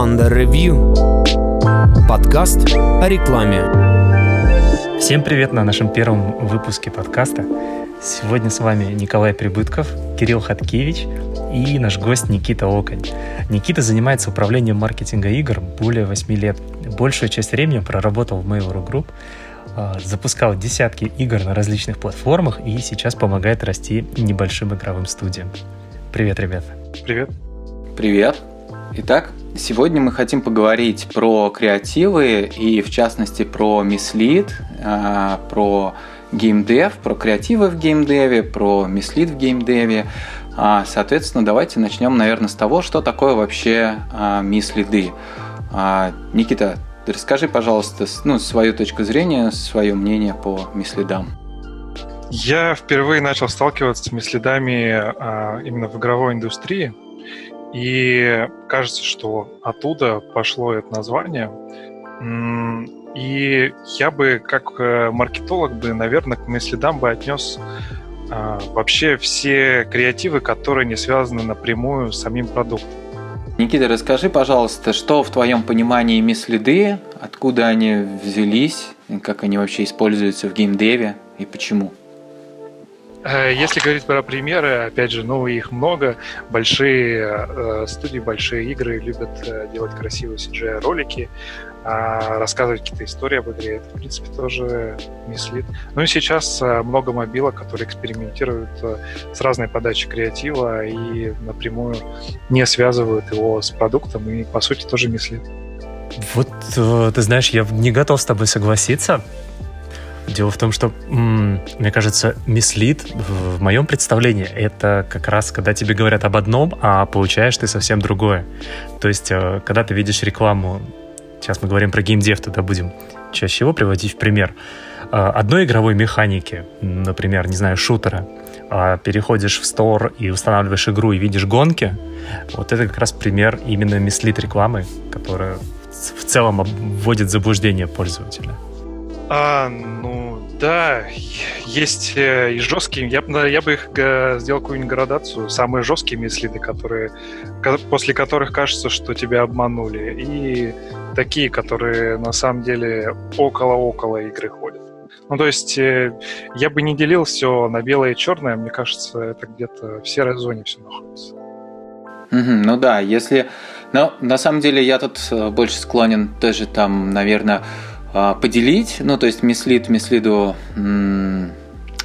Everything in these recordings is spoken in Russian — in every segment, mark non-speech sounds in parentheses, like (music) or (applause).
Under Review. Подкаст о рекламе. Всем привет на нашем первом выпуске подкаста. Сегодня с вами Николай Прибытков, Кирилл Хаткевич и наш гость Никита Оконь. Никита занимается управлением маркетинга игр более 8 лет. Большую часть времени проработал в Mail.ru Group, а, запускал десятки игр на различных платформах и сейчас помогает расти небольшим игровым студиям. Привет, ребята. Привет. Привет. Итак, сегодня мы хотим поговорить про креативы и, в частности, про мислит, а, про геймдев, про креативы в геймдеве, про мислит в геймдеве. А, соответственно, давайте начнем, наверное, с того, что такое вообще а, мислиды. Никита, расскажи, пожалуйста, ну, свою точку зрения, свое мнение по мислидам. Я впервые начал сталкиваться с мислидами именно в игровой индустрии – и кажется, что оттуда пошло это название. И я бы, как э, маркетолог, бы, наверное, к моим бы отнес а, вообще все креативы, которые не связаны напрямую с самим продуктом. Никита, расскажи, пожалуйста, что в твоем понимании мислиды, откуда они взялись, как они вообще используются в геймдеве и почему? Э, если говорить про примеры, опять же, ну, их много. Большие э, студии, большие игры любят э, делать красивые CGI-ролики, э, рассказывать какие-то истории об игре. Это, в принципе, тоже мислит. Ну и сейчас много мобилок, которые экспериментируют с разной подачей креатива и напрямую не связывают его с продуктом, и, по сути, тоже мислит. Вот, э, ты знаешь, я не готов с тобой согласиться, Дело в том, что, мне кажется, мислит в моем представлении это как раз, когда тебе говорят об одном, а получаешь ты совсем другое. То есть, э, когда ты видишь рекламу, сейчас мы говорим про геймдев, тогда будем чаще его приводить в пример, э, одной игровой механики, например, не знаю, шутера, а переходишь в стор и устанавливаешь игру и видишь гонки, вот это как раз пример именно мислит рекламы, которая в целом вводит в заблуждение пользователя. А, ну да, есть э, и жесткие. Я, я бы их сделал какую-нибудь градацию. Самые жесткие мислиды, которые, после которых кажется, что тебя обманули. И такие, которые на самом деле около-около игры ходят. Ну, то есть э, я бы не делил все на белое и черное. Мне кажется, это где-то в серой зоне все находится. Mm-hmm, ну да, если... Но на самом деле я тут э, больше склонен тоже там, наверное, поделить, ну, то есть мислит мислиду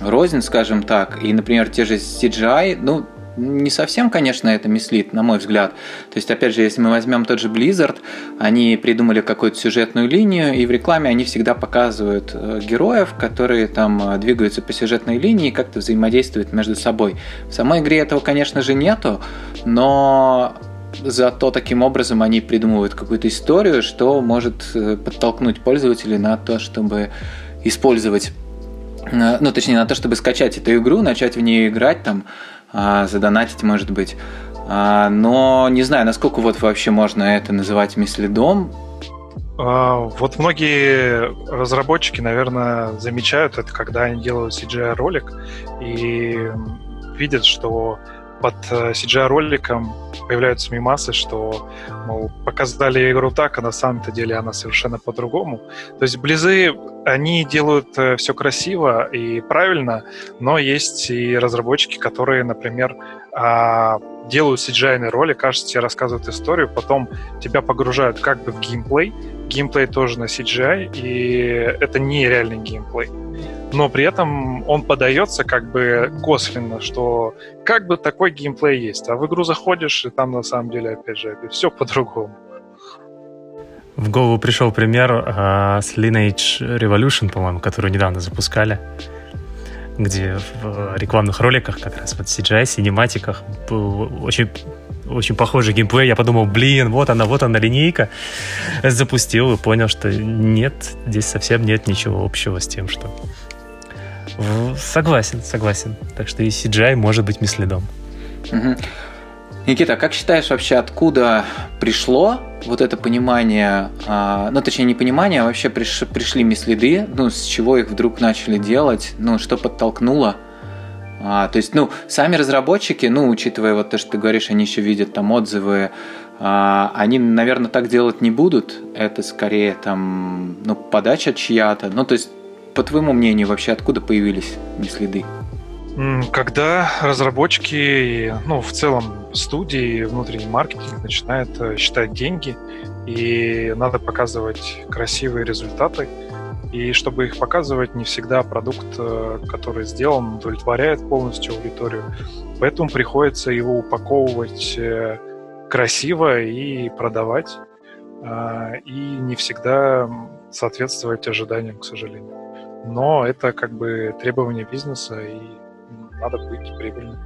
рознь, скажем так, и, например, те же CGI, ну, не совсем, конечно, это мислит, на мой взгляд. То есть, опять же, если мы возьмем тот же Blizzard, они придумали какую-то сюжетную линию, и в рекламе они всегда показывают э, героев, которые там э, двигаются по сюжетной линии и как-то взаимодействуют между собой. В самой игре этого, конечно же, нету, но зато таким образом они придумывают какую-то историю, что может э, подтолкнуть пользователей на то, чтобы использовать, э, ну, точнее, на то, чтобы скачать эту игру, начать в нее играть, там, а, задонатить, может быть. А, но не знаю, насколько вот вообще можно это называть мислидом. А, вот многие разработчики, наверное, замечают это, когда они делают CGI-ролик и видят, что под CGI-роликом э, появляются мимасы, что, мол, показали игру так, а на самом-то деле она совершенно по-другому. То есть близы, они делают э, все красиво и правильно, но есть и разработчики, которые, например, а, делают CGI ролик, кажется, тебе рассказывают историю, потом тебя погружают как бы в геймплей, геймплей тоже на CGI, и это не реальный геймплей но при этом он подается как бы косвенно, что как бы такой геймплей есть. А в игру заходишь, и там на самом деле, опять же, все по-другому. В голову пришел пример э, с Lineage Revolution, по-моему, которую недавно запускали, где в рекламных роликах как раз вот CGI, синематиках был очень очень похожий геймплей. Я подумал, блин, вот она, вот она линейка. Запустил и понял, что нет, здесь совсем нет ничего общего с тем, что Согласен, согласен. Так что и CGI может быть миследом. Угу. Никита, как считаешь вообще, откуда пришло вот это понимание, а, ну, точнее, не понимание, а вообще приш, пришли миследы, ну, с чего их вдруг начали делать, ну, что подтолкнуло? А, то есть, ну, сами разработчики, ну, учитывая вот то, что ты говоришь, они еще видят там отзывы а, они, наверное, так делать не будут. Это скорее там, ну, подача чья-то. Ну, то есть, по твоему мнению, вообще откуда появились следы? Когда разработчики, ну, в целом студии, внутренний маркетинг начинает э, считать деньги, и надо показывать красивые результаты, и чтобы их показывать, не всегда продукт, э, который сделан, удовлетворяет полностью аудиторию. Поэтому приходится его упаковывать э, красиво и продавать. И не всегда соответствовать ожиданиям, к сожалению. Но это как бы требование бизнеса, и надо быть прибыльным.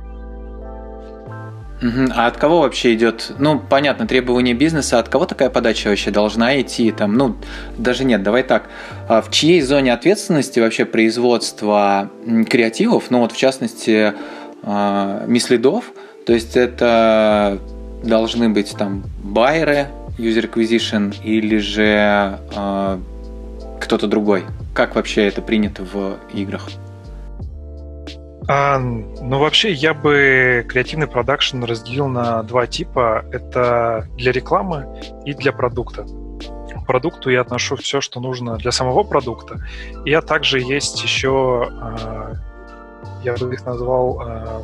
А от кого вообще идет, ну, понятно, требования бизнеса, от кого такая подача вообще должна идти? Там, ну, даже нет, давай так. А в чьей зоне ответственности вообще производство креативов, ну вот в частности, а, мислидов, то есть это должны быть там байеры, user acquisition или же э, кто-то другой? Как вообще это принято в играх? А, ну, вообще, я бы креативный продакшн разделил на два типа. Это для рекламы и для продукта. К продукту я отношу все, что нужно для самого продукта. И а также есть еще, а, я бы их назвал а,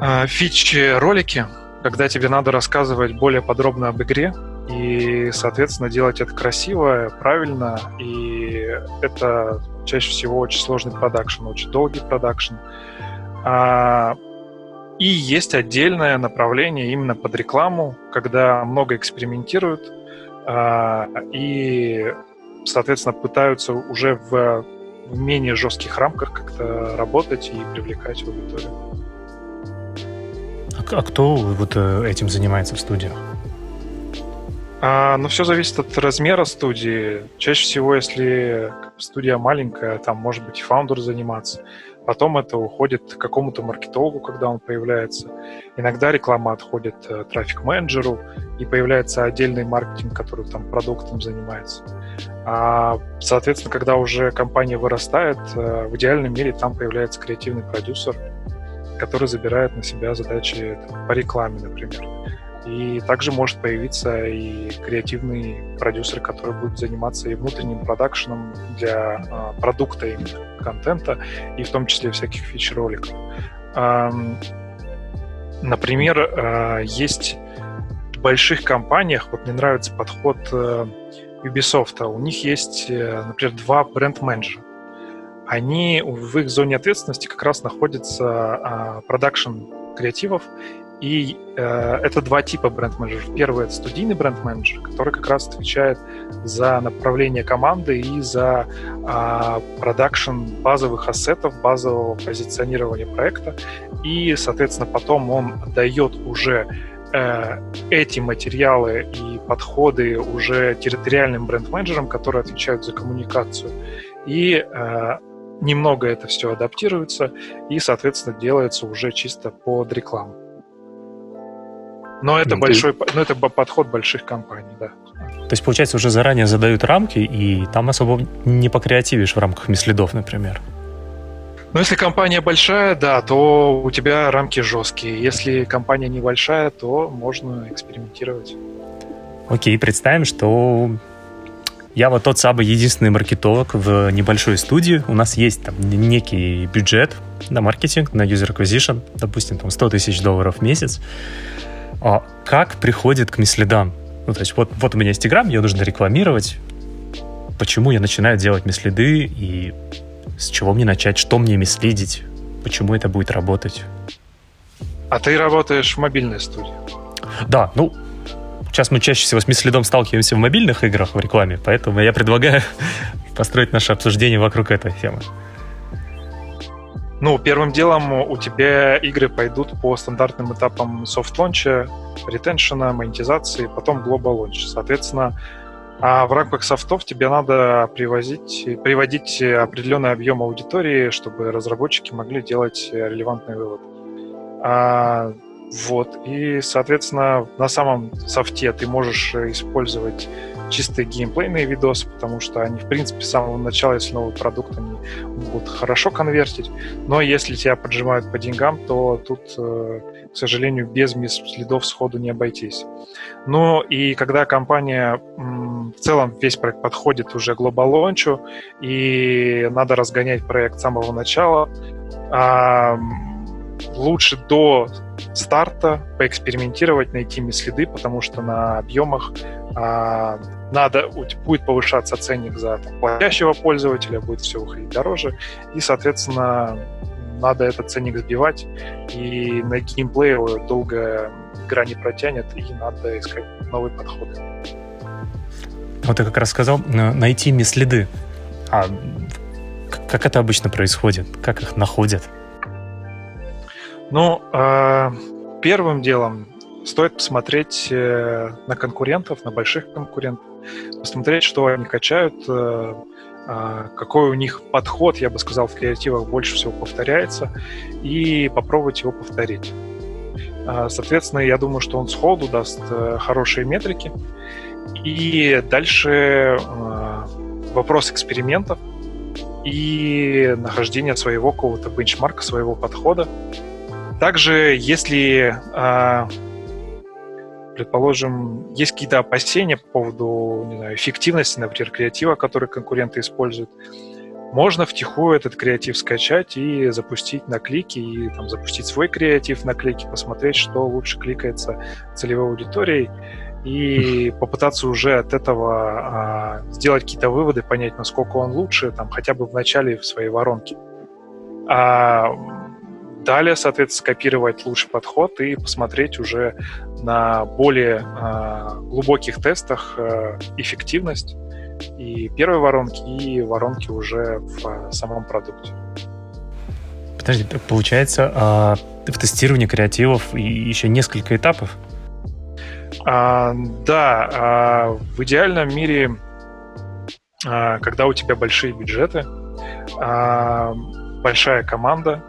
а, фич-ролики, когда тебе надо рассказывать более подробно об игре, и, соответственно, делать это красиво, правильно, и это чаще всего очень сложный продакшн, очень долгий продакшн. А, и есть отдельное направление именно под рекламу, когда много экспериментируют а, и, соответственно, пытаются уже в, менее жестких рамках как-то работать и привлекать аудиторию. А, а кто вот э, этим занимается в студиях? А, ну, все зависит от размера студии. Чаще всего, если студия маленькая, там может быть и фаундер заниматься. Потом это уходит к какому-то маркетологу, когда он появляется. Иногда реклама отходит э, трафик-менеджеру, и появляется отдельный маркетинг, который там продуктом занимается. А, соответственно, когда уже компания вырастает, э, в идеальном мире там появляется креативный продюсер, который забирает на себя задачи там, по рекламе, например. И также может появиться и креативный продюсер, который будет заниматься и внутренним продакшеном для э, продукта именно контента, и в том числе всяких фич-роликов. Эм, например, э, есть в больших компаниях, вот мне нравится подход э, Ubisoft, у них есть, э, например, два бренд-менеджера. Они в их зоне ответственности как раз находится продакшн креативов и э, это два типа бренд-менеджеров. Первый — это студийный бренд-менеджер, который как раз отвечает за направление команды и за э, продакшн базовых ассетов, базового позиционирования проекта. И, соответственно, потом он дает уже э, эти материалы и подходы уже территориальным бренд-менеджерам, которые отвечают за коммуникацию. И э, немного это все адаптируется и, соответственно, делается уже чисто под рекламу. Но это ну, большой, ты... но это подход больших компаний, да. То есть, получается, уже заранее задают рамки, и там особо не покреативишь в рамках мислидов, например. Ну, если компания большая, да, то у тебя рамки жесткие. Если компания небольшая, то можно экспериментировать. Окей, представим, что я вот тот самый единственный маркетолог в небольшой студии. У нас есть там некий бюджет на маркетинг, на user acquisition, допустим, там 100 тысяч долларов в месяц. А как приходит к мислидам? Ну, то есть вот, вот у меня есть Инстаграм, ее нужно рекламировать. Почему я начинаю делать mislead ы и с чего мне начать, что мне mislead ить, почему это будет работать? А ты работаешь в мобильной студии? Да, ну, сейчас мы чаще всего с mislead ом сталкиваемся в мобильных играх в рекламе, поэтому я предлагаю (laughs) построить наше обсуждение вокруг этой темы. Ну, первым делом у тебя игры пойдут по стандартным этапам soft launch а, retention а, монетизации, потом global launch. Соответственно, а в рамках софтов тебе надо привозить, приводить определенный объем аудитории, чтобы разработчики могли делать релевантный вывод. А, вот. И, соответственно, на самом софте ты можешь использовать чистые геймплейные видосы, потому что они, в принципе, с самого начала, если новый продукт, они могут хорошо конвертить, но если тебя поджимают по деньгам, то тут, э, к сожалению, без следов сходу не обойтись. Ну и когда компания в целом весь проект подходит уже глобал лончу и надо разгонять проект с самого начала, лучше до старта поэкспериментировать, найти следы, потому что на объемах а, надо, будет повышаться ценник за там, платящего пользователя, будет все выходить дороже, и, соответственно, надо этот ценник сбивать, и на геймплее долго игра не протянет, и надо искать новые подходы. Вот ты как раз сказал, найти следы. А как это обычно происходит? Как их находят? Ну, э, первым делом стоит посмотреть э, на конкурентов, на больших конкурентов, посмотреть, что они качают, э, э, какой у них подход, я бы сказал, в креативах больше всего повторяется, и попробовать его повторить. Э, соответственно, я думаю, что он сходу даст э, хорошие метрики. И дальше э, вопрос экспериментов и нахождения своего какого-то бенчмарка, своего подхода. Также, если, а, предположим, есть какие-то опасения по поводу не знаю, эффективности, например, креатива, который конкуренты используют, можно втихую этот креатив скачать и запустить на клики, и там, запустить свой креатив на клики, посмотреть, что лучше кликается целевой аудиторией, и (laughs) попытаться уже от этого а, сделать какие-то выводы, понять, насколько он лучше, там, хотя бы в начале в своей воронке. А Далее, соответственно, скопировать лучший подход и посмотреть уже на более э, глубоких тестах э, эффективность и первой воронки, и воронки уже в э, самом продукте. Подожди, получается, э, в тестировании креативов еще несколько этапов? А, да, а, в идеальном мире, а, когда у тебя большие бюджеты, а, большая команда,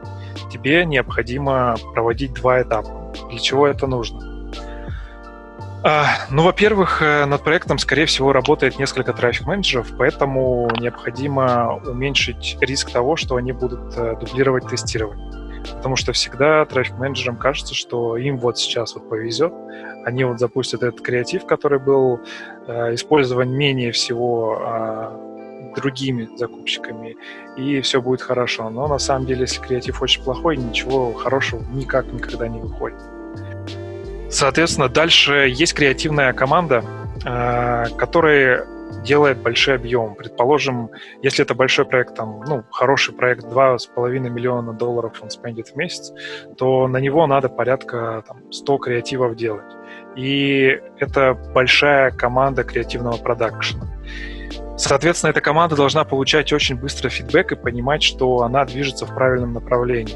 тебе необходимо проводить два этапа. Для чего это нужно? А, ну, во-первых, э, над проектом, скорее всего, работает несколько трафик-менеджеров, поэтому необходимо уменьшить риск того, что они будут э, дублировать тестирование. Потому что всегда трафик-менеджерам кажется, что им вот сейчас вот повезет, они вот запустят этот креатив, который был э, использован менее всего э, другими закупщиками, и все будет хорошо. Но на самом деле, если креатив очень плохой, ничего хорошего никак никогда не выходит. Соответственно, дальше есть креативная команда, э, которая делает большой объем. Предположим, если это большой проект, там, ну, хороший проект, 2,5 миллиона долларов он спендит в месяц, то на него надо порядка там, 100 креативов делать. И это большая команда креативного продакшена. Соответственно, эта команда должна получать очень быстро фидбэк и понимать, что она движется в правильном направлении.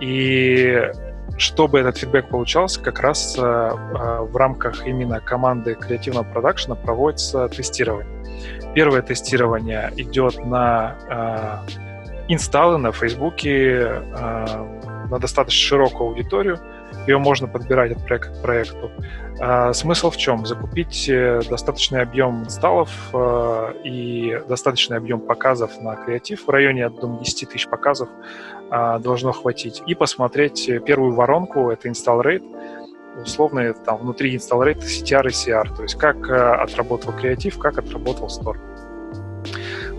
И чтобы этот фидбэк получался, как раз э, э, в рамках именно команды креативного продакшена проводится тестирование. Первое тестирование идет на э, инсталлы на Фейсбуке, э, на достаточно широкую аудиторию, ее можно подбирать от проекта к проекту. А, смысл в чем? Закупить э, достаточный объем инсталлов э, и достаточный объем показов на креатив в районе, думаю, 10 тысяч показов а, должно хватить. И посмотреть первую воронку, это install rate, условно там внутри install rate CTR и CR, то есть как э, отработал креатив, как отработал store.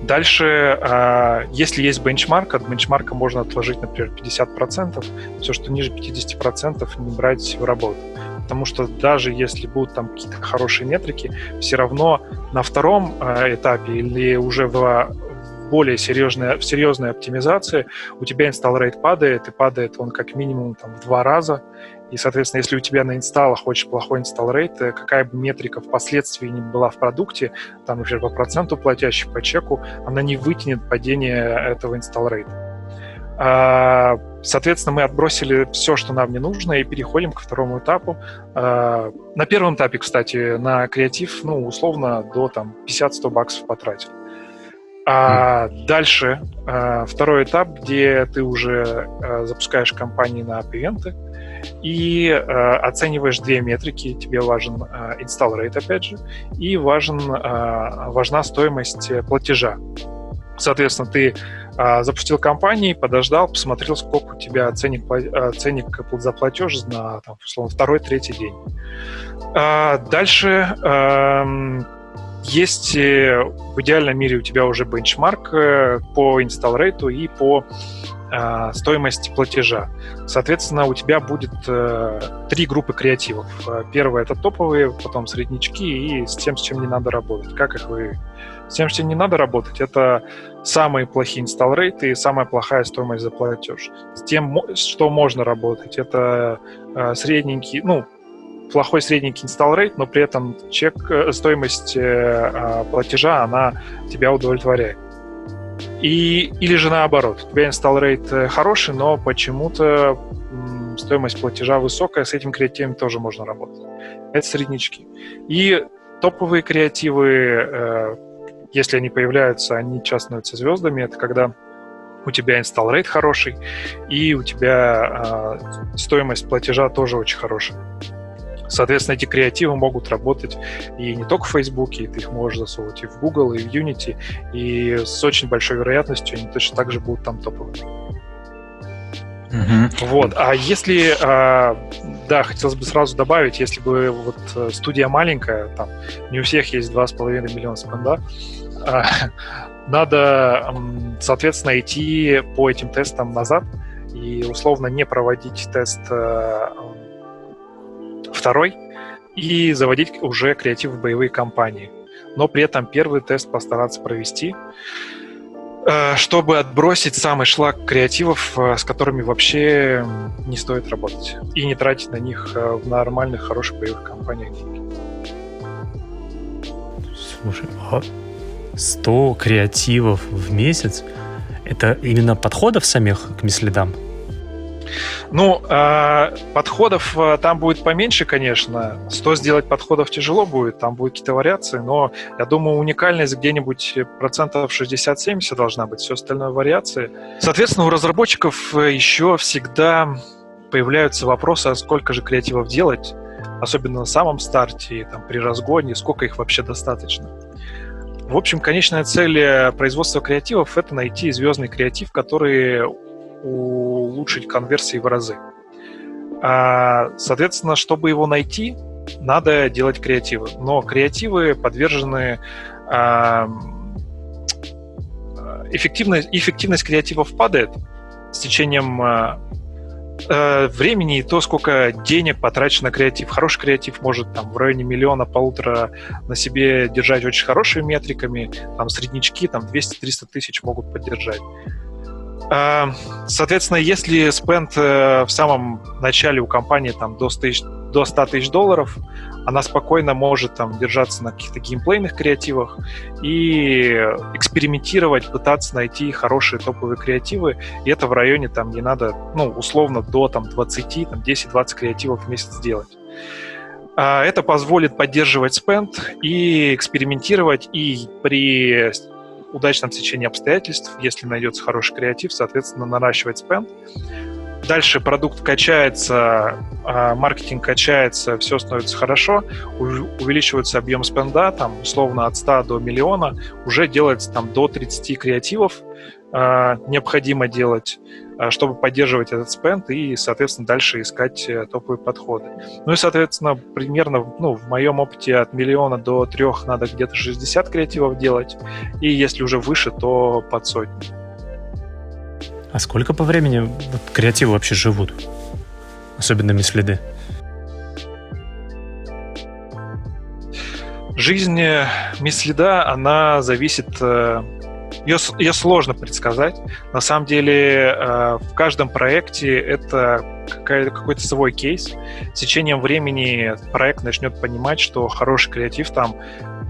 Дальше, а, если есть бенчмарк, от бенчмарка можно отложить, например, 50%. Все, что ниже 50%, не брать в работу. Потому что даже если будут там какие-то хорошие метрики, все равно на втором а, этапе или уже в более серьезной, в серьезной оптимизации у тебя install rate падает, и падает он как минимум там, в два раза, и, соответственно, если у тебя на инсталлах очень плохой инсталл рейт, э, какая бы метрика впоследствии не была в продукте, там, например, по проценту платящих по чеку, она не вытянет падение этого инсталл рейта. А, соответственно, мы отбросили все, что нам не нужно, и переходим ко второму этапу. А, на первом этапе, кстати, на креатив, ну, условно, до там 50-100 баксов потратил. А дальше а, второй этап, где ты уже запускаешь компании на ивенты, и э, оцениваешь две метрики. Тебе важен э, install rate, опять же, и важен, э, важна стоимость платежа. Соответственно, ты А, запустил компании, подождал, посмотрел, сколько у тебя ценник, а, ценник за платеж на, там, условно, второй, третий день. А, дальше есть э, в идеальном мире у тебя уже бенчмарк э, по install rate и по э, стоимости платежа. Соответственно, у тебя будет э, три группы креативов. Первое это топовые, потом среднячки и с тем, с чем не надо работать. Как их вы... С тем, с чем не надо работать, это самые плохие install rate и самая плохая стоимость за платеж. С тем, что можно работать, это э, средненький, ну, плохой средненький install rate, но при этом чек, э, стоимость э, а, платежа, она тебя удовлетворяет. И, или же наоборот, у тебя install rate э, хороший, но почему-то стоимость платежа высокая, с этим креативом тоже можно работать. Это среднячки. И топовые креативы, если они появляются, они часто становятся звездами. Это когда у тебя install rate хороший, и у тебя стоимость платежа тоже очень хорошая. Соответственно, эти креативы могут работать и не только в Фейсбуке, ты их можешь засовывать и в Google, и в Unity, и с очень большой вероятностью они точно так же будут там топовыми. Uh-huh. Вот. А если, а, да, хотелось бы сразу добавить, если бы вот э, студия маленькая, там не у всех есть 2,5 миллиона спенда, а, надо, соответственно, идти по этим тестам назад и условно не проводить тест э, второй и заводить уже креатив в боевые кампании. Но при этом первый тест постараться провести, э, чтобы отбросить самый шлак креативов, э, с которыми вообще не стоит работать. И не тратить на них э, в нормальных, хороших боевых кампаниях деньги. Слушай, а 100 креативов в месяц — это именно подходов самих к мислидам? Ну, э, подходов э, там будет поменьше, конечно. 100 сделать подходов тяжело будет, там будут какие-то вариации, но я думаю, уникальность где-нибудь процентов 60-70 должна быть, все остальное вариации. Соответственно, у разработчиков э, еще всегда появляются вопросы, а сколько же креативов делать, особенно на самом старте, там, при разгоне, сколько их вообще достаточно. В общем, конечная цель э, производства креативов — это найти звездный креатив, который улучшить конверсии в разы. А, соответственно, чтобы его найти, надо делать креативы. Но креативы подвержены а, эффективность, эффективность креативов падает с течением а, времени и то, сколько денег потрачено на креатив. Хороший креатив может там в районе миллиона, полутора на себе держать очень хорошими метриками, там среднячки там 200-300 тысяч могут поддержать. Эм, соответственно, если спенд э, в самом начале у компании там, до 100 тысяч, до 100 тысяч долларов, она спокойно может там, держаться на каких-то геймплейных креативах и экспериментировать, пытаться найти хорошие топовые креативы. И это в районе, там, не надо, ну, условно, до там, 20, там, 10-20 креативов в месяц сделать. А, это позволит поддерживать спенд и экспериментировать, и при удачном течении обстоятельств, если найдется хороший креатив, соответственно, наращивать спенд. Дальше продукт качается, а, маркетинг качается, все становится хорошо, увеличивается объем спенда, там, условно, от 100 до миллиона, уже делается там до 30 креативов, э, необходимо делать, чтобы поддерживать этот спенд и, соответственно, дальше искать э, топовые подходы. Ну и, соответственно, примерно, ну, в моем опыте от миллиона до трех надо где-то 60 креативов делать, и если уже выше, то под сотню. А сколько по времени креативы вообще живут? Особенно следы. Жизнь миследа, она зависит ее, ее сложно предсказать. На самом деле э, в каждом проекте это какой-то свой кейс. С течением времени проект начнет понимать, что хороший креатив там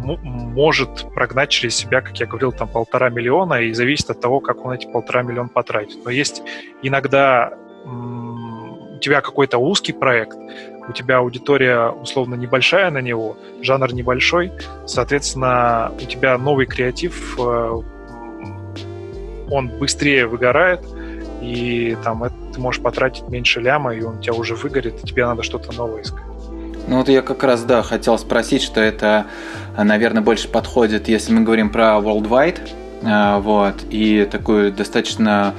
может прогнать через себя, как я говорил, там полтора миллиона, и зависит от того, как он эти полтора миллиона потратит. Но есть иногда у тебя какой-то узкий проект, у тебя аудитория условно небольшая на него, жанр небольшой, соответственно, у тебя новый креатив э, он быстрее выгорает, и там ты можешь потратить меньше ляма, и он у тебя уже выгорит, и тебе надо что-то новое искать. Ну вот я как раз, да, хотел спросить, что это, наверное, больше подходит, если мы говорим про Worldwide а, вот, и такую достаточно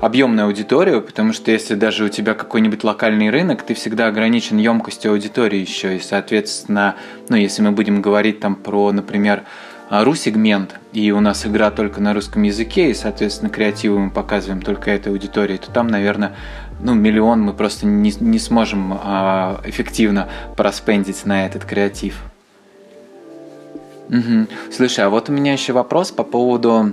объемную аудиторию, потому что если даже у тебя какой-нибудь локальный рынок, ты всегда ограничен емкостью аудитории еще, и, соответственно, ну, если мы будем говорить там про, например, ру-сегмент, и у нас игра только на русском языке, и, соответственно, креативы мы показываем только этой аудитории, то там, наверное, ну, миллион мы просто не, не сможем а, эффективно проспендить на этот креатив. Угу. Слушай, а вот у меня еще вопрос по поводу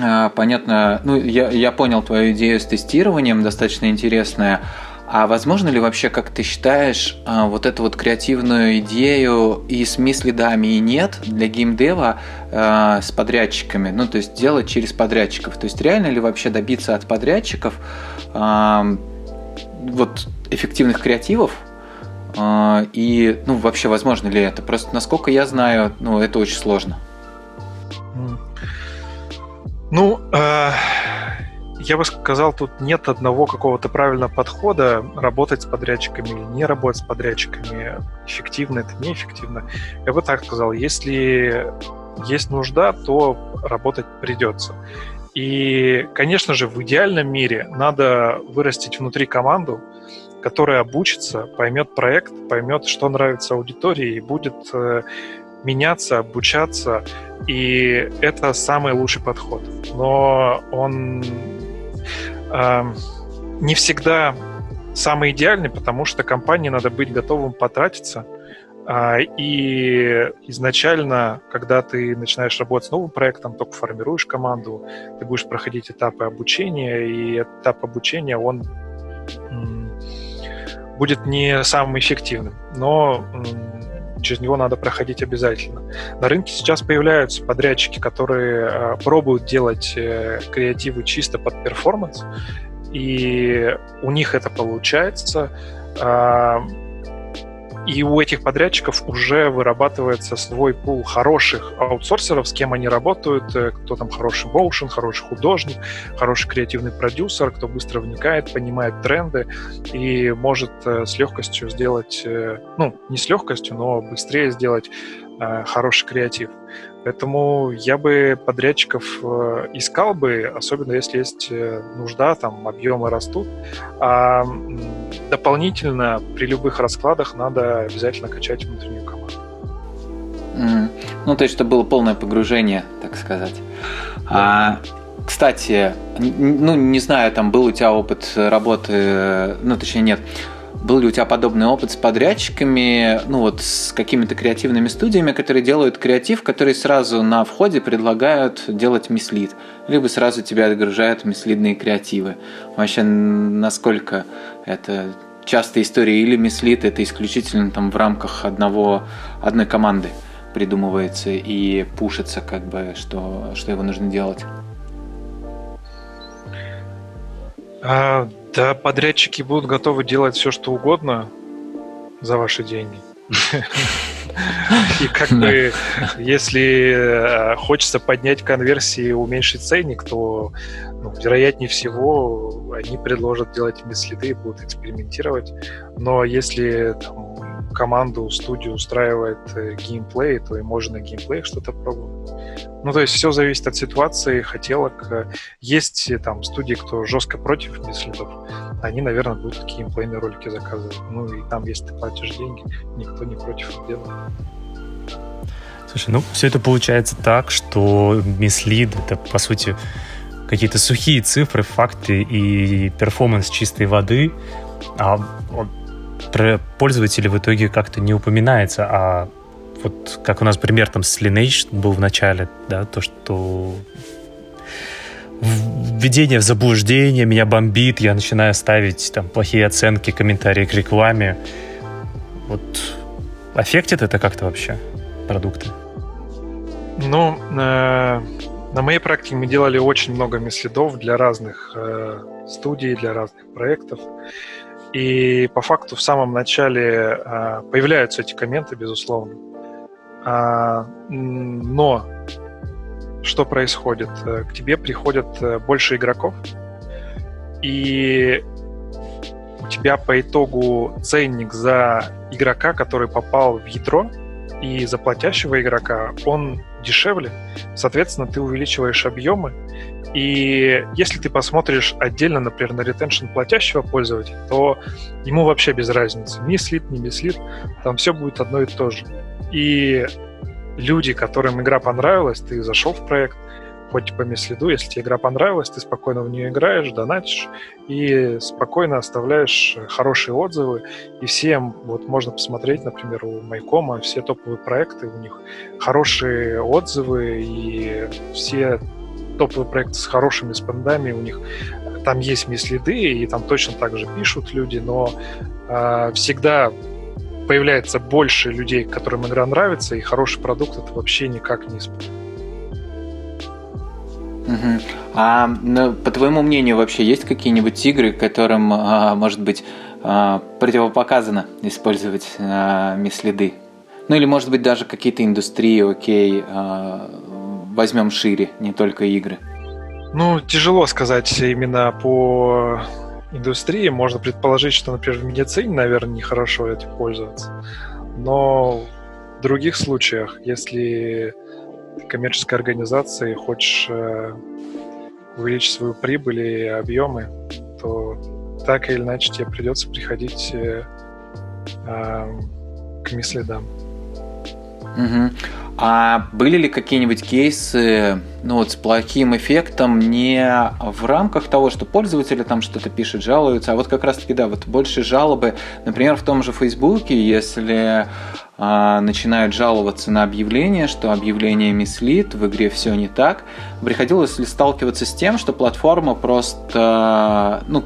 а, понятно, ну, я, я понял твою идею с тестированием, достаточно интересная. А возможно ли вообще, как ты считаешь, а, вот эту вот креативную идею и с мислидами и нет для геймдева э, с подрядчиками? Ну, то есть делать через подрядчиков. То есть реально ли вообще добиться от подрядчиков э, вот эффективных креативов? И, ну, вообще возможно ли это? Просто, насколько я знаю, ну, это очень сложно. Ну, э, я бы сказал, тут нет одного какого-то правильного подхода работать с подрядчиками или не работать с подрядчиками. Эффективно это неэффективно. Я бы так сказал, если есть нужда, то работать придется. И, конечно же, в идеальном мире надо вырастить внутри команду, которая обучится, поймет проект, поймет, что нравится аудитории и будет э, меняться, обучаться, и это самый лучший подход. Но он э, не всегда самый идеальный, потому что компании надо быть готовым потратиться. Э, и изначально, когда ты начинаешь работать с новым проектом, только формируешь команду, ты будешь проходить этапы обучения, и этап обучения, он будет не самым эффективным. Но через него надо проходить обязательно. На рынке сейчас появляются подрядчики, которые э, пробуют делать э, креативы чисто под перформанс, и у них это получается. И у этих подрядчиков уже вырабатывается свой пул хороших аутсорсеров, с кем они работают, э, кто там хороший моушен, хороший художник, хороший креативный продюсер, кто быстро вникает, понимает тренды и может э, с легкостью сделать, э, ну, не с легкостью, но быстрее сделать хороший креатив. Поэтому я бы подрядчиков э, искал бы, особенно если есть э, нужда, там объемы растут. А дополнительно при любых раскладах надо обязательно качать внутреннюю команду. Mm. Ну, то есть, чтобы было полное погружение, так сказать. Да. А, кстати, ну, не знаю, там был у тебя опыт работы, э, ну, точнее, нет, был ли у тебя подобный опыт с подрядчиками, ну вот с какими-то креативными студиями, которые делают креатив, которые сразу на входе предлагают делать мислит, либо сразу тебя отгружают мислидные креативы? Вообще, насколько это частая история или мислит это исключительно там в рамках одного, одной команды придумывается и пушится, как бы, что, что его нужно делать? Да, подрядчики будут готовы делать все, что угодно за ваши деньги. И как бы, если э, хочется поднять конверсии и уменьшить ценник, то, ну, вероятнее всего, они предложат делать ими следы и будут экспериментировать. Но если там, команду, студию устраивает э, геймплей, то и можно геймплей что-то пробовать. Ну, то есть все зависит от ситуации, хотелок. Есть э, там студии, кто жестко против mislead ов, они, наверное, будут такие геймплейные ролики заказывать. Ну, и там, если ты платишь деньги, никто не против этого. Слушай, ну, все это получается так, что mislead — это, по сути, какие-то сухие цифры, факты и performance чистой воды, а про пользователя в итоге как-то не упоминается, а вот как у нас пример там с Lineage был в начале, да, то, что введение в заблуждение меня бомбит, я начинаю ставить там плохие оценки, комментарии к рекламе. Вот аффектит это как-то вообще продукты? Ну, э, на моей практике мы делали очень много следов для разных э, студий, для разных проектов. И по факту в самом начале а, появляются эти комменты, безусловно. А, но что происходит? К тебе приходят э, больше игроков, и у тебя по итогу ценник за игрока, который попал в ядро, и за платящего игрока, он дешевле, соответственно, ты увеличиваешь объемы, и если ты посмотришь отдельно, например, на ретеншн платящего пользователя, то ему вообще без разницы. Мислит, не мислит, там все будет одно и то же. И люди, которым игра понравилась, ты зашел в проект, хоть по следу, если тебе игра понравилась, ты спокойно в нее играешь, донатишь и спокойно оставляешь хорошие отзывы. И всем, вот можно посмотреть, например, у Майкома, все топовые проекты, у них хорошие отзывы, и все топовые проекты с хорошими спендами, у них там есть мислиды, и там точно так же пишут люди, но э, всегда появляется больше людей, которым игра нравится, и хороший продукт это вообще никак не использует. Угу. А ну, по твоему мнению, вообще есть какие-нибудь игры, которым, а, может быть, а, противопоказано использовать а, мислиды? Ну или, может быть, даже какие-то индустрии, окей, а, возьмем шире, не только игры? Ну, тяжело сказать именно по индустрии. Можно предположить, что, например, в медицине, наверное, нехорошо этим пользоваться. Но в других случаях, если коммерческой организации хочешь э, увеличить свою прибыль и объемы, то так или иначе тебе придется приходить э, э, к мислидам. Угу. А были ли какие-нибудь кейсы ну, вот, с плохим эффектом не в рамках того, что пользователи там что-то пишут, жалуются, а вот как раз-таки, да, вот больше жалобы, например, в том же Фейсбуке, если а, начинают жаловаться на объявление, что объявление мислит, в игре все не так, приходилось ли сталкиваться с тем, что платформа просто, ну,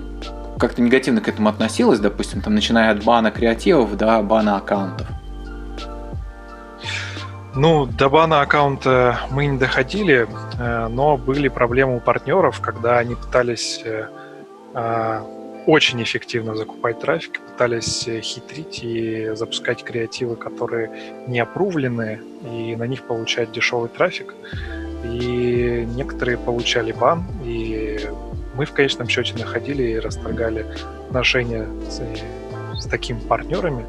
как-то негативно к этому относилась, допустим, там, начиная от бана креативов до бана аккаунтов? Ну, до бана аккаунта мы не доходили, э, но были проблемы у партнеров, когда они пытались э, а, очень эффективно закупать трафик, пытались хитрить и запускать креативы, которые не опрувлены, и на них получать дешевый трафик. И некоторые получали бан, и мы в конечном счете находили и расторгали отношения с, с такими партнерами.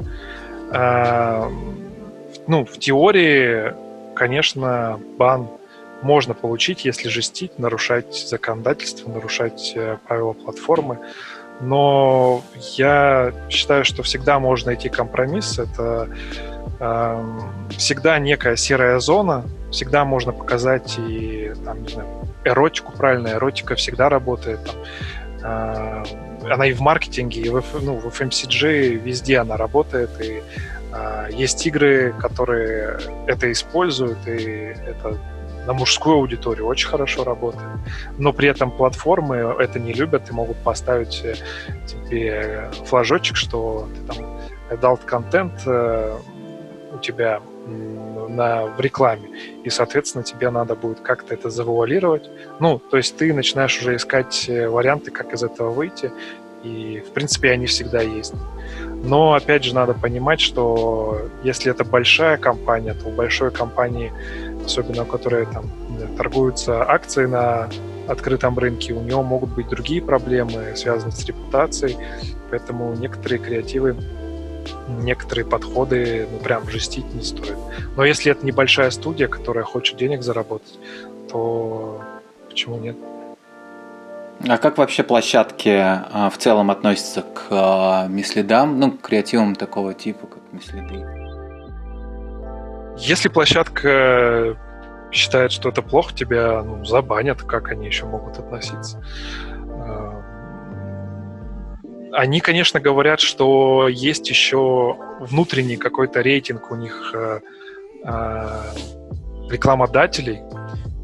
Ну, в теории, конечно, бан можно получить, если жестить, нарушать законодательство, нарушать э, правила платформы. Но я считаю, что всегда можно найти компромисс. Это э, всегда некая серая зона, всегда можно показать и там, не знаю, эротику правильно, эротика всегда работает. Там, э, она и в маркетинге, и в, ну, в FMCG, везде она работает, и есть игры, которые это используют, и это на мужскую аудиторию очень хорошо работает. Но при этом платформы это не любят и могут поставить э, тебе флажочек, что ты там adult контент э, у тебя на, в рекламе, и, соответственно, тебе надо будет как-то это завуалировать. Ну, то есть ты начинаешь уже искать э, варианты, как из этого выйти, и, в принципе, они всегда есть. Но, опять же, надо понимать, что если это большая компания, то у большой компании, особенно у которой там торгуются акции на открытом рынке, у него могут быть другие проблемы, связанные с репутацией, поэтому некоторые креативы некоторые подходы, ну, прям жестить не стоит. Но если это небольшая студия, которая хочет денег заработать, то почему нет? А как вообще площадки а, в целом относятся к а, мислидам, ну, к креативам такого типа, как мислиды? Если площадка считает, что это плохо, тебя ну, забанят, как они еще могут относиться? А, они, конечно, говорят, что есть еще внутренний какой-то рейтинг у них рекламодателей,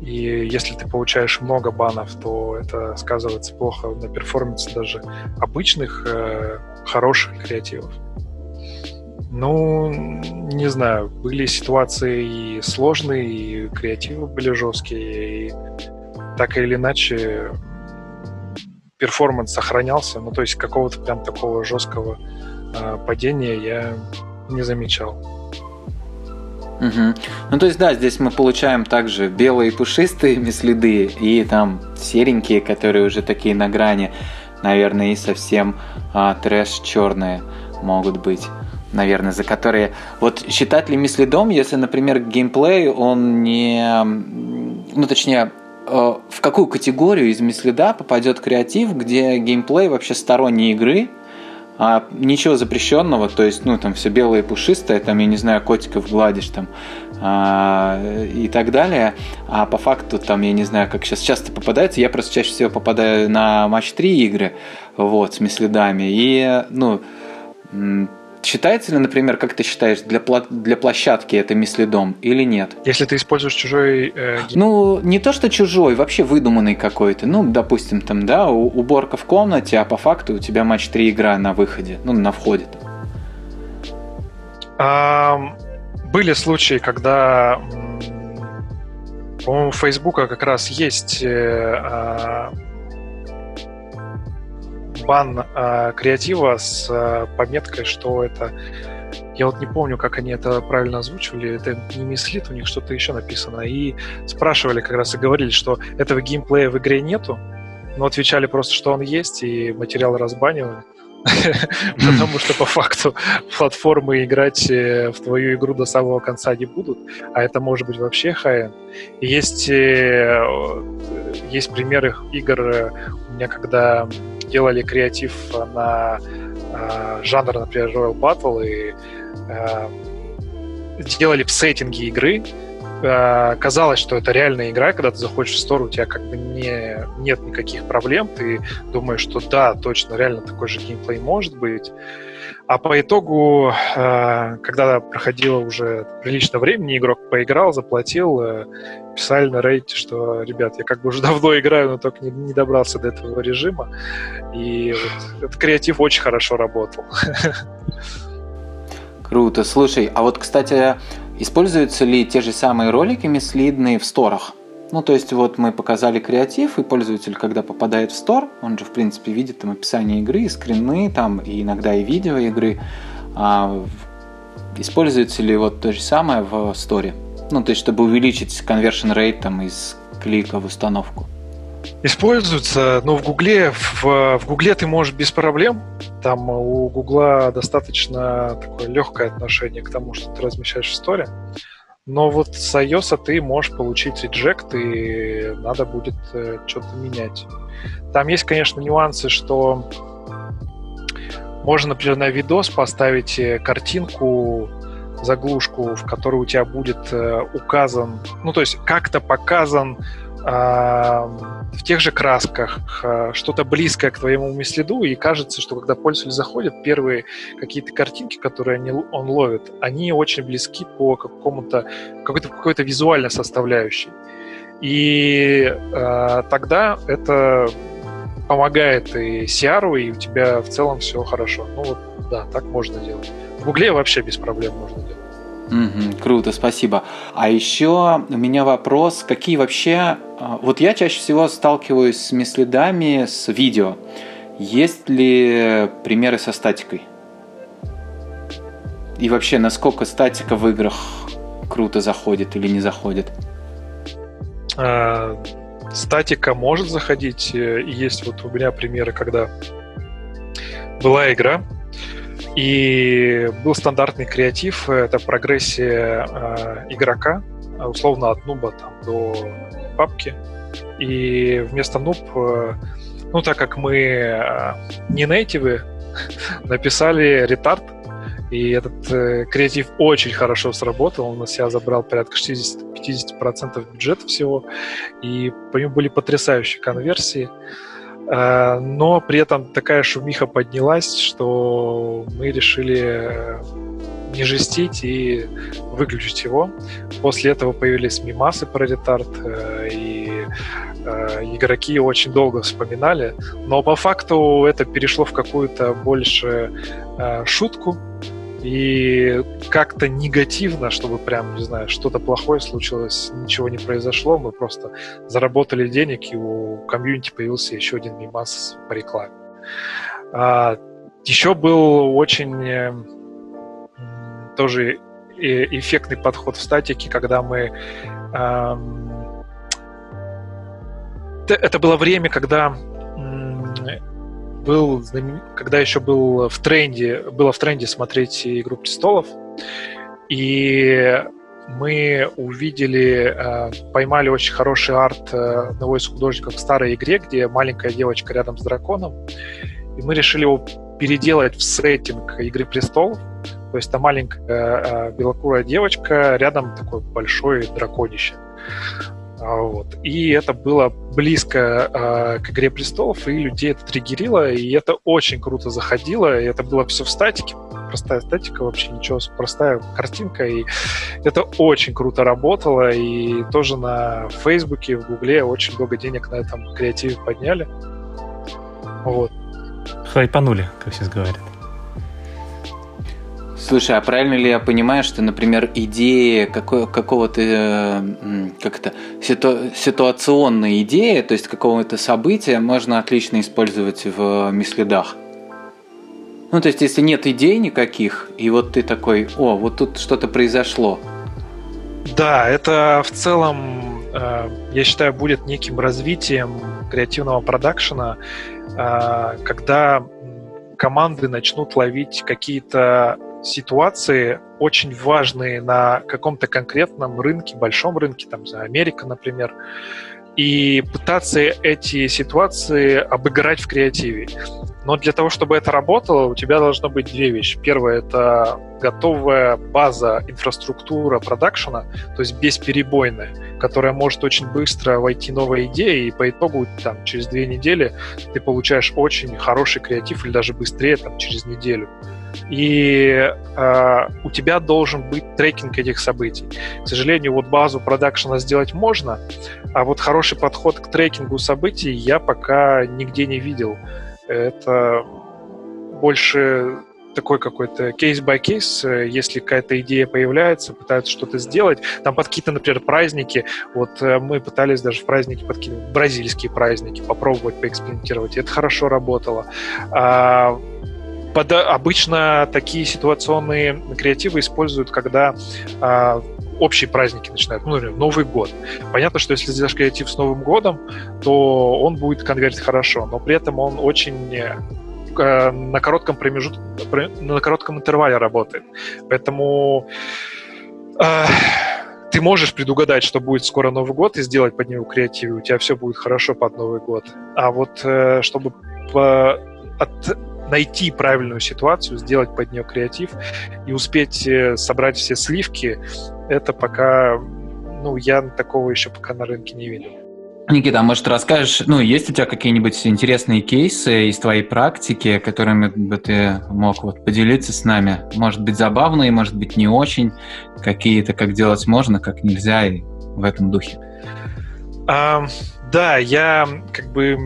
и если ты получаешь много банов, то это сказывается плохо на перформансе даже обычных э, хороших креативов. Ну, не знаю, были ситуации и сложные, и креативы были жесткие, и так или иначе перформанс сохранялся. Ну, то есть какого-то прям такого жесткого э, падения я не замечал. Угу. Ну, то есть, да, здесь мы получаем также белые пушистые (laughs) следы и там серенькие, которые уже такие на грани, наверное, и совсем а, трэш черные могут быть. наверное, за которые... Вот считать ли мислидом, если, например, геймплей, он не... Ну, точнее, э, в какую категорию из мислида попадет креатив, где геймплей вообще сторонней игры, а ничего запрещенного, то есть, ну, там все белое и пушистое, там, я не знаю, котиков гладишь там а, и так далее, а по факту, там, я не знаю, как сейчас часто попадается, я просто чаще всего попадаю на матч 3 игры, вот, с мислидами, и, ну, Считается ли, например, как ты считаешь, для, пла- для площадки это мислидом или нет? Если ты используешь чужой... Э, ну, не то, что чужой, вообще выдуманный какой-то. Ну, допустим, там, да, уборка в комнате, а по факту у тебя матч 3 игра на выходе, ну, на входе. А, были случаи, когда, по-моему, у Фейсбука как раз есть э, а, бан э, креатива с э, пометкой, что это... Я вот не помню, как они это правильно озвучивали. Это не мислит, у них что-то еще написано. И спрашивали как раз и говорили, что этого геймплея в игре нету, но отвечали просто, что он есть, и материал разбанивали. (laughs) Потому что по факту платформы играть э, в твою игру до самого конца не будут, а это может быть вообще хай Есть, э, есть примеры игр э, у меня, когда делали креатив на э, жанр, например, Royal Battle, и э, делали сеттинги игры, э, казалось, что это реальная игра, когда ты заходишь в стор, у тебя как бы не, нет никаких проблем, ты думаешь, что да, точно, реально такой же геймплей может быть, а по итогу, э, когда проходило уже прилично времени, игрок поиграл, заплатил, э, писали на рейте, что, ребят, я как бы уже (laughs) давно играю, но только не, не добрался до этого режима. И вот этот креатив очень хорошо работал. (laughs) Круто. Слушай, а вот, кстати, используются ли те же самые ролики мислидные в сторах? Ну, то есть вот мы показали креатив, и пользователь, когда попадает в стор, он же, в принципе, видит там описание игры, и скрины, там, и иногда и видео игры. А, используется ли вот то же самое в сторе? Ну, то есть, чтобы увеличить conversion rate там, из клика в установку. Используется, но в Гугле, в, в Гугле ты можешь без проблем. Там у Гугла достаточно такое легкое отношение к тому, что ты размещаешь в сторе. Но вот с iOS ты можешь получить реджект, и надо будет э, что-то менять. Там есть, конечно, нюансы, что можно, например, на видос поставить э, картинку, заглушку, в которой у тебя будет э, указан, ну, то есть как-то показан в тех же красках, а, что-то близкое к твоему мыследу, и кажется, что когда пользователь заходит, первые какие-то картинки, которые они, он ловит, они очень близки по какому-то, какой-то, какой-то визуальной составляющей. И э, тогда это помогает и CR, и у тебя в целом все хорошо. Ну вот, да, так можно делать. В Гугле вообще без проблем можно делать. Угу, круто, спасибо. А еще у меня вопрос, какие вообще... А, вот я чаще всего сталкиваюсь с мислидами с видео. Есть ли примеры со статикой? И вообще, насколько статика в играх круто заходит или не заходит? А, статика может заходить. Есть вот у меня примеры, когда была игра, и был стандартный креатив, это прогрессия э, игрока, условно от нуба там, до папки. И вместо нуб, э, ну так как мы э, не нейтивы, (laughs) написали ретард, и этот э, креатив очень хорошо сработал. Он на себя забрал порядка 60-50% бюджета всего. И по нему были потрясающие конверсии. Но при этом такая шумиха поднялась, что мы решили э, не жестить и выключить его. После этого появились мимасы про ретард, э, и игроки очень долго вспоминали. Но по факту это перешло в какую-то больше шутку, и как-то негативно, чтобы прям, не знаю, что-то плохое случилось, ничего не произошло, мы просто заработали денег, и у комьюнити появился еще один мимас по рекламе. А, еще был очень э, тоже эффектный подход в статике, когда мы... Э, это было время, когда был, когда еще был в тренде, было в тренде смотреть «Игру престолов», и мы увидели, э, поймали очень хороший арт э, одного из художников в старой игре, где маленькая девочка рядом с драконом, и мы решили его переделать в сеттинг «Игры престолов», то есть там маленькая белокурая девочка, рядом такой большой драконище. А, вот. И это было близко э, к «Игре престолов», и людей это триггерило, и это очень круто заходило, и это было все в статике, простая статика, вообще ничего, простая картинка, и это очень круто работало, и тоже на Фейсбуке, в Гугле очень много денег на этом креативе подняли. Вот. Хайпанули, как сейчас говорят. Слушай, а правильно ли я понимаю, что, например, идея какого-то, э, как это, ситу, ситуационной идеи, то есть какого-то события, можно отлично использовать в мислидах? Ну, то есть, если нет идей никаких, и вот ты такой, о, вот тут что-то произошло. Да, это в целом, э, я считаю, будет неким развитием креативного продакшена, э, когда команды начнут ловить какие-то ситуации очень важные на каком-то конкретном рынке, большом рынке, там, за Америка, например, и пытаться эти ситуации обыграть в креативе. Но для того, чтобы это работало, у тебя должно быть две вещи. Первое — это готовая база, инфраструктура продакшена, то есть бесперебойная, которая может очень быстро войти новая идея, и по итогу там, через две недели ты получаешь очень хороший креатив, или даже быстрее, там, через неделю и э, у тебя должен быть трекинг этих событий. К сожалению, вот базу продакшена сделать можно, а вот хороший подход к трекингу событий я пока нигде не видел. Это больше такой какой-то case-by-case, если какая-то идея появляется, пытаются что-то сделать. Там под какие-то, например, праздники, вот э, мы пытались даже в праздники подкинуть, бразильские праздники, попробовать поэкспериментировать, это хорошо работало. А, под, обычно такие ситуационные креативы используют, когда а, общие праздники начинают, ну, например, Новый год. Понятно, что если сделаешь креатив с Новым годом, то он будет конвертить хорошо, но при этом он очень э, на коротком промежутке, на коротком интервале работает. Поэтому э, ты можешь предугадать, что будет скоро Новый год и сделать под него креатив, у тебя все будет хорошо под Новый год. А вот э, чтобы по, от найти правильную ситуацию, сделать под нее креатив и успеть э, собрать все сливки, это пока, ну, я такого еще пока на рынке не видел. Никита, а может расскажешь, ну, есть у тебя какие-нибудь интересные кейсы из твоей практики, которыми бы ты мог вот поделиться с нами? Может быть, забавные, может быть, не очень, какие-то, как делать можно, как нельзя, и в этом духе. А, да, я как бы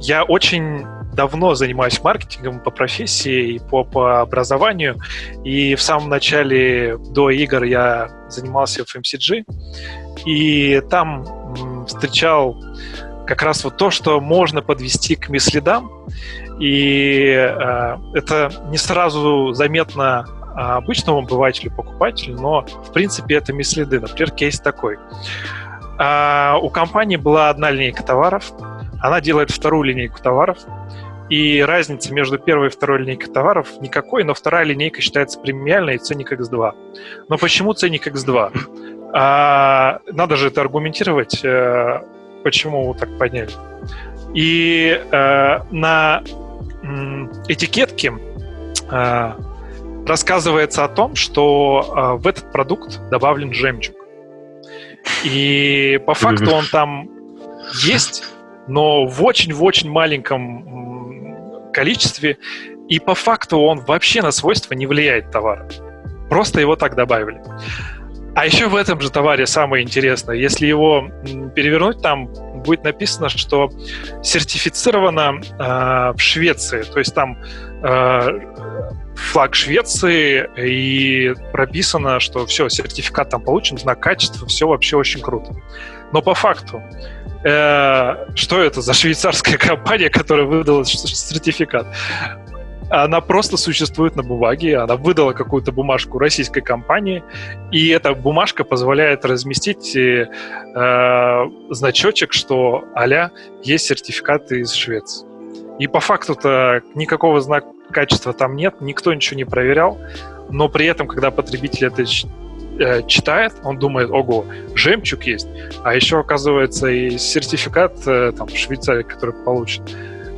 я очень давно занимаюсь маркетингом по профессии и по, по образованию. И в самом начале, до игр, я занимался в MCG. И там встречал как раз вот то, что можно подвести к мислидам. И э, это не сразу заметно обычному обывателю, покупателю, но в принципе это мислиды. Например, кейс такой. А, у компании была одна линейка товаров, она делает вторую линейку товаров, и разницы между первой и второй линейкой товаров никакой, но вторая линейка считается премиальной и ценник X2. Но почему ценник X2? А, надо же это аргументировать, а, почему так подняли. И а, на этикетке а, рассказывается о том, что а, в этот продукт добавлен жемчуг. И по факту он там есть, но в очень-в очень маленьком количестве, и по факту он вообще на свойства не влияет товара. Просто его так добавили. А еще в этом же товаре самое интересное, если его перевернуть, там будет написано, что сертифицировано э, в Швеции, то есть там э, флаг Швеции и прописано, что все, сертификат там получен, знак качества, все вообще очень круто. Но по факту что это за швейцарская (laughs) компания, которая выдала сертификат? Она просто существует на бумаге, она выдала какую-то бумажку российской компании, и эта бумажка позволяет разместить э, значочек, что а есть сертификаты из Швеции. И по факту-то никакого знака качества там нет, никто ничего не проверял, но при этом, когда потребитель это э, читает, он думает, ого, жемчуг есть, а еще, оказывается, и сертификат э, там, Швейцарии, который получит.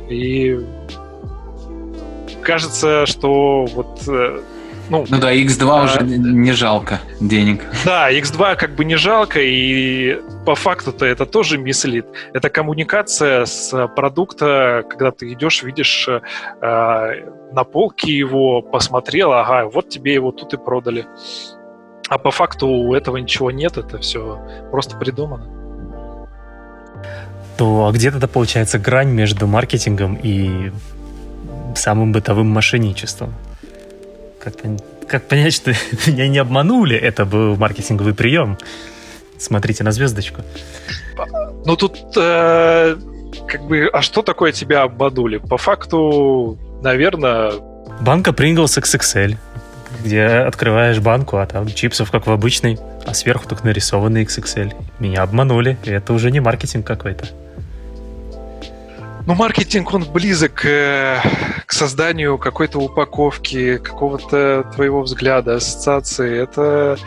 И кажется, что вот э, ну, ну да, X2 а, уже не жалко денег. Да, X2 как бы не жалко, и по факту-то это тоже мислит. Это коммуникация с продукта, когда ты идешь, видишь э, на полке его, посмотрел, ага, вот тебе его тут и продали. А по факту у этого ничего нет, это все просто придумано. То а где тогда получается грань между маркетингом и самым бытовым мошенничеством? Как, как понять, что (laughs) меня не обманули? Это был маркетинговый прием. Смотрите на звездочку. Ну тут э, как бы, а что такое тебя обманули? По факту, наверное... Банка Pringles XXL, где открываешь банку, а там чипсов, как в обычной, а сверху только нарисованный XXL. Меня обманули, это уже не маркетинг какой-то. Ну, маркетинг, он близок э, к созданию какой-то упаковки, какого-то твоего взгляда, ассоциации. Это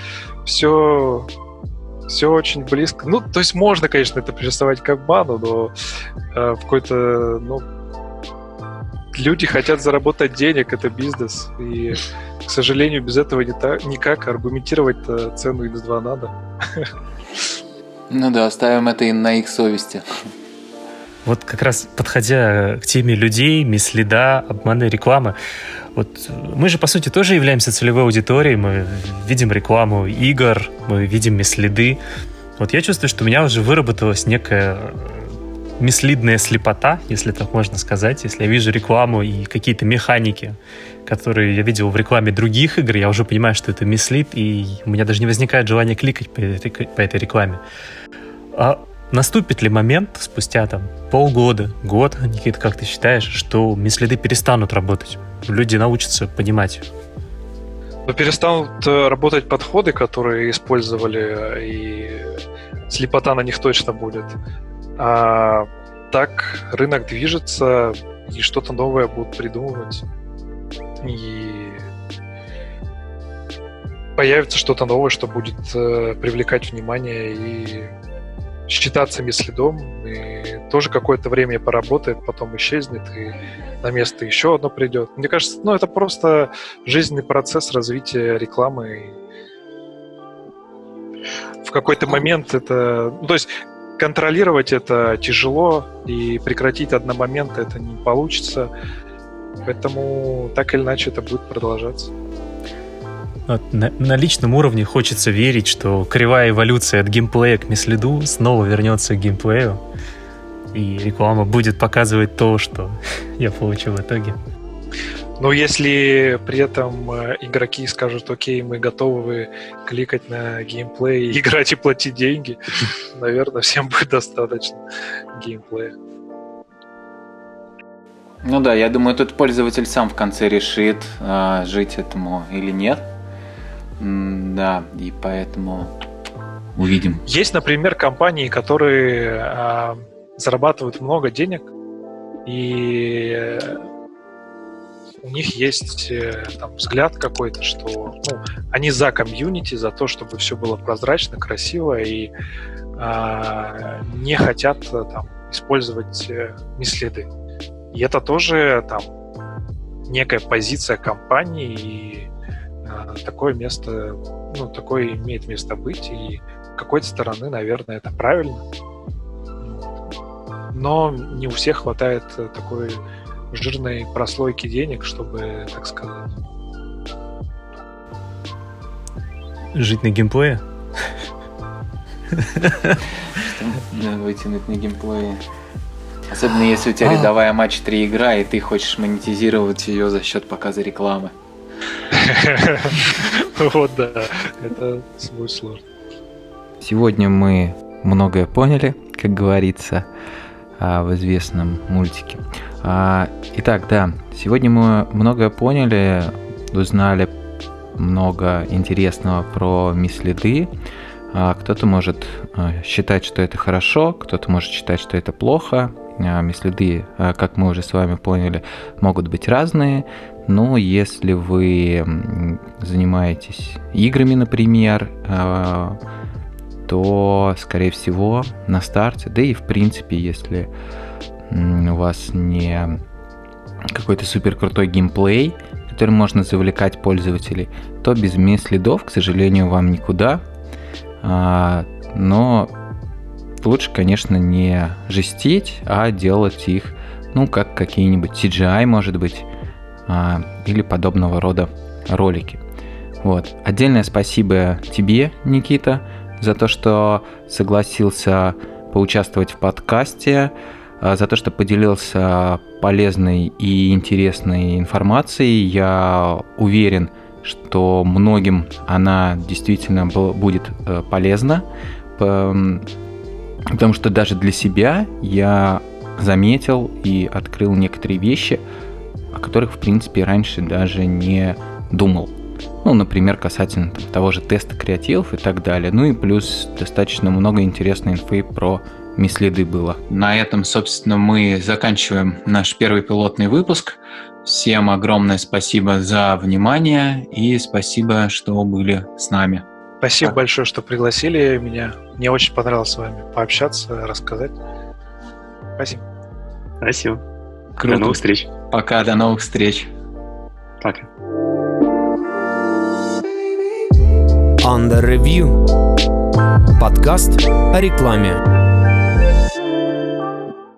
все все очень близко. Ну, то есть можно, конечно, это прессовать как бану, но э, в какой-то, ну, люди хотят заработать денег, это бизнес. И, к сожалению, без этого не так, никак аргументировать цену X2 надо. Ну да, оставим это и на их совести. Вот как раз подходя к теме людей, миследа, обмана рекламы, вот мы же, по сути, тоже являемся целевой аудиторией, мы видим рекламу игр, мы видим миследы. Вот я чувствую, что у меня уже выработалась некая мислидная слепота, если так можно сказать. Если я вижу рекламу и какие-то механики, которые я видел в рекламе других игр, я уже понимаю, что это мислит, и у меня даже не возникает желания кликать по этой, по этой рекламе. А Наступит ли момент спустя там полгода, год, Никита, как ты считаешь, что миследы перестанут работать? Люди научатся понимать но перестанут э, работать подходы, которые использовали, и слепота на них точно будет. А так рынок движется, и что-то новое будут придумывать. И появится что-то новое, что будет э, привлекать внимание и считаться следом, и тоже какое-то время поработает, потом исчезнет, и на место еще одно придет. Мне кажется, ну, это просто жизненный процесс развития рекламы. В какой-то момент это... Ну, то есть контролировать это тяжело, и прекратить одномоментно это не получится. Поэтому так или иначе это будет продолжаться. Вот на, на личном уровне хочется верить, что кривая эволюция от геймплея к мислиду снова вернется к геймплею, и реклама будет показывать то, что (laughs) я получил в итоге. Но если при этом э, игроки скажут, окей, мы готовы кликать на геймплей, (laughs) играть и платить деньги, (laughs) наверное, всем будет достаточно геймплея. Ну да, я думаю, тут пользователь сам в конце решит, а, жить этому или нет. Да, и поэтому увидим. Есть, например, компании, которые э, зарабатывают много денег, и у них есть э, там, взгляд какой-то, что ну, они за комьюнити, за то, чтобы все было прозрачно, красиво, и э, не хотят там, использовать э, миследы. И это тоже там некая позиция компании, и а, такое место, ну, такое имеет место быть, и с какой-то стороны, наверное, это правильно. Но не у всех хватает такой жирной прослойки денег, чтобы, так сказать... Жить на геймплее? Вытянуть на геймплее. Особенно если у тебя а. рядовая матч 3 игра, и ты хочешь монетизировать ее за счет показа рекламы. (laughs) Вот да, это будет сложно. Сегодня мы многое поняли, как говорится а, в известном мультике. А, итак, да, сегодня мы многое поняли, узнали много интересного про миследы. Кто-то может считать, что это хорошо, кто-то может считать, что это плохо. Мислиды, как мы уже с вами поняли, могут быть разные. Но если вы занимаетесь играми, например, то, скорее всего, на старте, да и в принципе, если у вас не какой-то супер крутой геймплей, который можно завлекать пользователей, то без следов, к сожалению, вам никуда. А, но лучше, конечно, не жестить, а делать их, ну, как какие-нибудь CGI, может быть, а, или подобного рода ролики. Вот. Отдельное спасибо тебе, Никита, за то, что согласился поучаствовать в подкасте, а, за то, что поделился полезной и интересной информацией. Я уверен, что многим она действительно будет э, полезна, потому что даже для себя я заметил и открыл некоторые вещи, о которых, в принципе, раньше даже не думал. Ну, например, касательно там, того же теста креативов и так далее. Ну и плюс достаточно много интересной инфы про мислиды было. На этом, собственно, мы заканчиваем наш первый пилотный выпуск. Всем огромное спасибо за внимание и спасибо, что были с нами. Спасибо так. большое, что пригласили меня. Мне очень понравилось с вами пообщаться, рассказать. Спасибо. Спасибо. Круто. До новых встреч. Пока, до новых встреч. Пока. Under Review. Подкаст о рекламе.